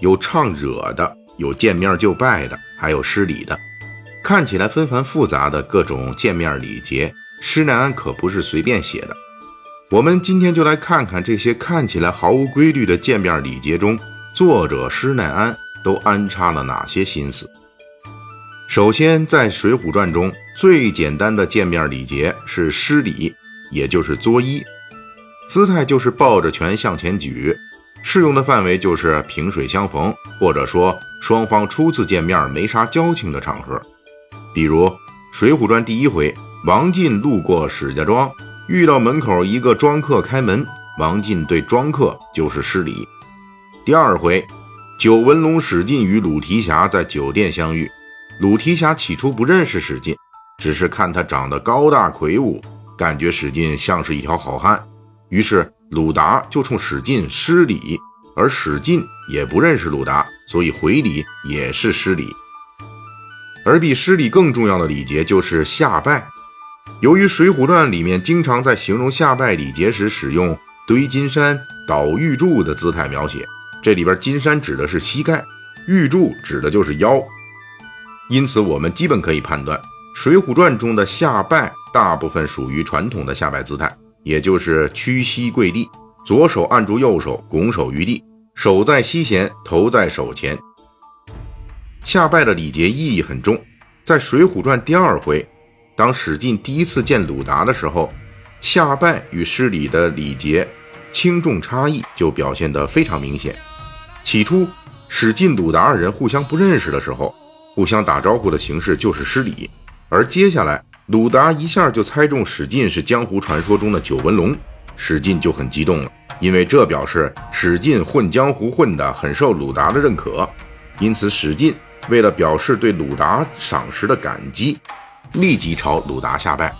有唱惹的，有见面就拜的，还有失礼的，看起来纷繁复杂的各种见面礼节，施耐庵可不是随便写的。我们今天就来看看这些看起来毫无规律的见面礼节中，作者施耐庵都安插了哪些心思。首先，在《水浒传》中最简单的见面礼节是施礼，也就是作揖，姿态就是抱着拳向前举，适用的范围就是萍水相逢，或者说双方初次见面没啥交情的场合，比如《水浒传》第一回，王进路过史家庄。遇到门口一个庄客开门，王进对庄客就是施礼。第二回，九纹龙史进与鲁提辖在酒店相遇，鲁提辖起初不认识史进，只是看他长得高大魁梧，感觉史进像是一条好汉，于是鲁达就冲史进施礼，而史进也不认识鲁达，所以回礼也是施礼。而比施礼更重要的礼节就是下拜。由于《水浒传》里面经常在形容下拜礼节时使用堆金山、倒玉柱的姿态描写，这里边金山指的是膝盖，玉柱指的就是腰，因此我们基本可以判断，《水浒传》中的下拜大部分属于传统的下拜姿态，也就是屈膝跪地，左手按住右手，拱手于地，手在膝前，头在手前。下拜的礼节意义很重，在《水浒传》第二回。当史进第一次见鲁达的时候，下拜与施礼的礼节轻重差异就表现得非常明显。起初，史进、鲁达二人互相不认识的时候，互相打招呼的形式就是施礼；而接下来，鲁达一下就猜中史进是江湖传说中的九纹龙，史进就很激动了，因为这表示史进混江湖混得很受鲁达的认可。因此，史进为了表示对鲁达赏识的感激。立即朝鲁达下拜，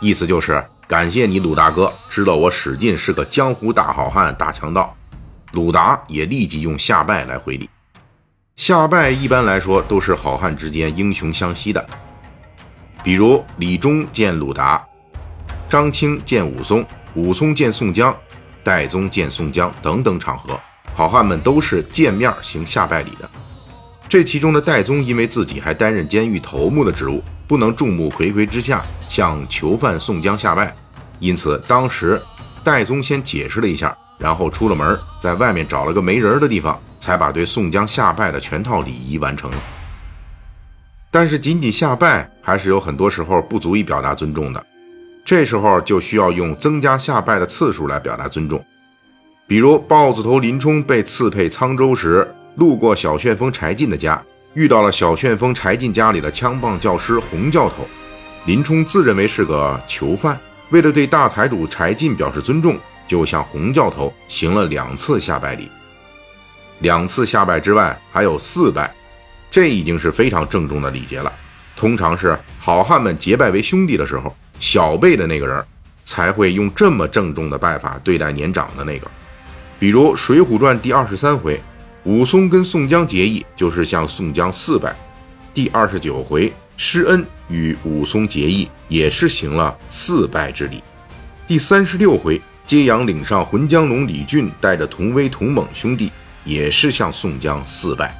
意思就是感谢你鲁大哥，知道我史进是个江湖大好汉、大强盗。鲁达也立即用下拜来回礼。下拜一般来说都是好汉之间英雄相惜的，比如李忠见鲁达，张青见武松，武松见宋江，戴宗见宋江等等场合，好汉们都是见面行下拜礼的。这其中的戴宗因为自己还担任监狱头目的职务。不能众目睽睽之下向囚犯宋江下拜，因此当时戴宗先解释了一下，然后出了门，在外面找了个没人的地方，才把对宋江下拜的全套礼仪完成了。但是仅仅下拜还是有很多时候不足以表达尊重的，这时候就需要用增加下拜的次数来表达尊重。比如豹子头林冲被刺配沧州时，路过小旋风柴进的家。遇到了小旋风柴进家里的枪棒教师洪教头，林冲自认为是个囚犯，为了对大财主柴进表示尊重，就向洪教头行了两次下拜礼。两次下拜之外，还有四拜，这已经是非常郑重的礼节了。通常是好汉们结拜为兄弟的时候，小辈的那个人才会用这么郑重的拜法对待年长的那个。比如《水浒传》第二十三回。武松跟宋江结义，就是向宋江四拜。第二十九回，施恩与武松结义，也是行了四拜之礼。第三十六回，揭阳岭上浑江龙李俊带着同威同猛兄弟，也是向宋江四拜。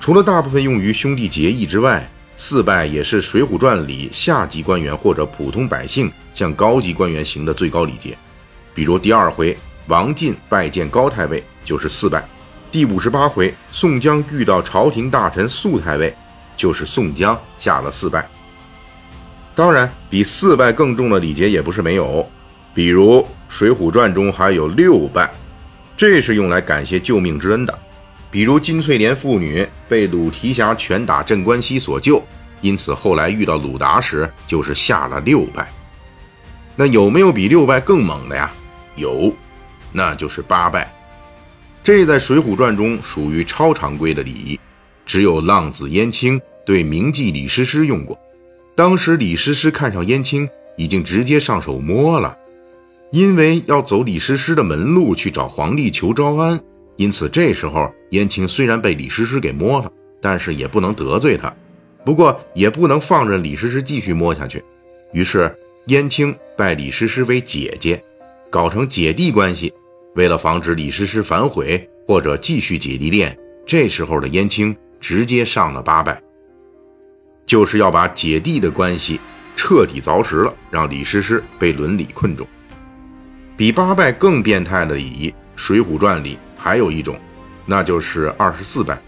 除了大部分用于兄弟结义之外，四拜也是《水浒传》里下级官员或者普通百姓向高级官员行的最高礼节。比如第二回，王进拜见高太尉，就是四拜。第五十八回，宋江遇到朝廷大臣肃太尉，就是宋江下了四拜。当然，比四拜更重的礼节也不是没有，比如《水浒传》中还有六拜，这是用来感谢救命之恩的。比如金翠莲父女被鲁提辖拳打镇关西所救，因此后来遇到鲁达时就是下了六拜。那有没有比六拜更猛的呀？有，那就是八拜。这在《水浒传》中属于超常规的礼仪，只有浪子燕青对名妓李师师用过。当时李师师看上燕青，已经直接上手摸了。因为要走李师师的门路去找皇帝求招安，因此这时候燕青虽然被李师师给摸了，但是也不能得罪他。不过也不能放任李师师继续摸下去，于是燕青拜李师师为姐姐，搞成姐弟关系。为了防止李师师反悔或者继续姐弟恋，这时候的燕青直接上了八拜。就是要把姐弟的关系彻底凿实了，让李师师被伦理困住。比八拜更变态的礼仪，《水浒传》里还有一种，那就是二十四拜。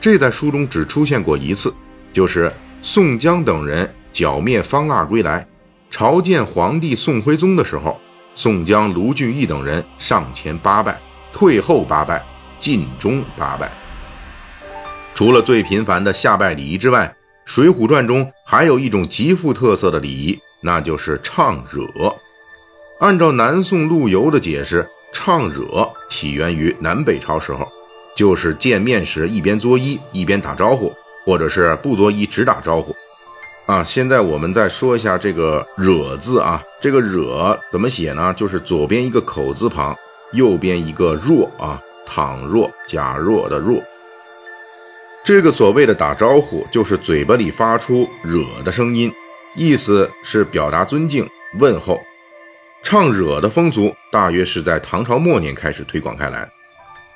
这在书中只出现过一次，就是宋江等人剿灭方腊归来，朝见皇帝宋徽宗的时候，宋江、卢俊义等人上前八拜，退后八拜，尽忠八拜。除了最频繁的下拜礼仪之外，《水浒传》中还有一种极富特色的礼仪，那就是唱惹。按照南宋陆游的解释，唱惹起源于南北朝时候，就是见面时一边作揖一边打招呼，或者是不作揖只打招呼。啊，现在我们再说一下这个“惹”字啊，这个“惹”怎么写呢？就是左边一个口字旁，右边一个若啊，倘若、假若的若。这个所谓的打招呼，就是嘴巴里发出“惹”的声音，意思是表达尊敬问候。唱惹的风俗大约是在唐朝末年开始推广开来，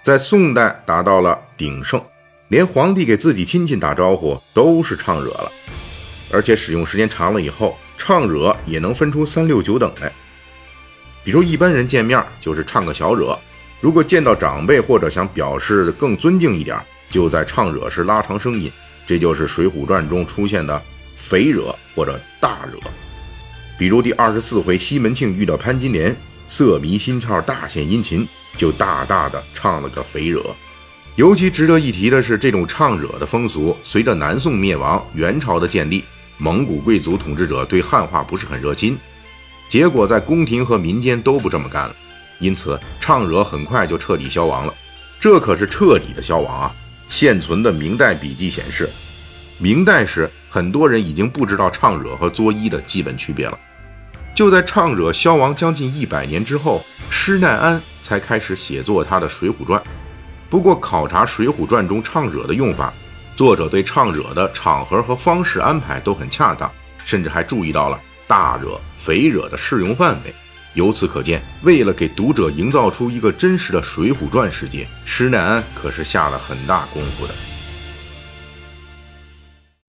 在宋代达到了鼎盛，连皇帝给自己亲戚打招呼都是唱惹了，而且使用时间长了以后，唱惹也能分出三六九等来。比如一般人见面就是唱个小惹，如果见到长辈或者想表示更尊敬一点。就在唱惹时拉长声音，这就是《水浒传》中出现的肥惹或者大惹。比如第二十四回，西门庆遇到潘金莲，色迷心窍，大献殷勤，就大大的唱了个肥惹。尤其值得一提的是，这种唱惹的风俗，随着南宋灭亡、元朝的建立，蒙古贵族统治者对汉化不是很热心，结果在宫廷和民间都不这么干了，因此唱惹很快就彻底消亡了。这可是彻底的消亡啊！现存的明代笔记显示，明代时很多人已经不知道唱惹和作揖的基本区别了。就在唱惹消亡将近一百年之后，施耐庵才开始写作他的《水浒传》。不过，考察《水浒传》中唱惹的用法，作者对唱惹的场合和方式安排都很恰当，甚至还注意到了大惹、肥惹的适用范围。由此可见，为了给读者营造出一个真实的《水浒传》世界，施耐庵可是下了很大功夫的。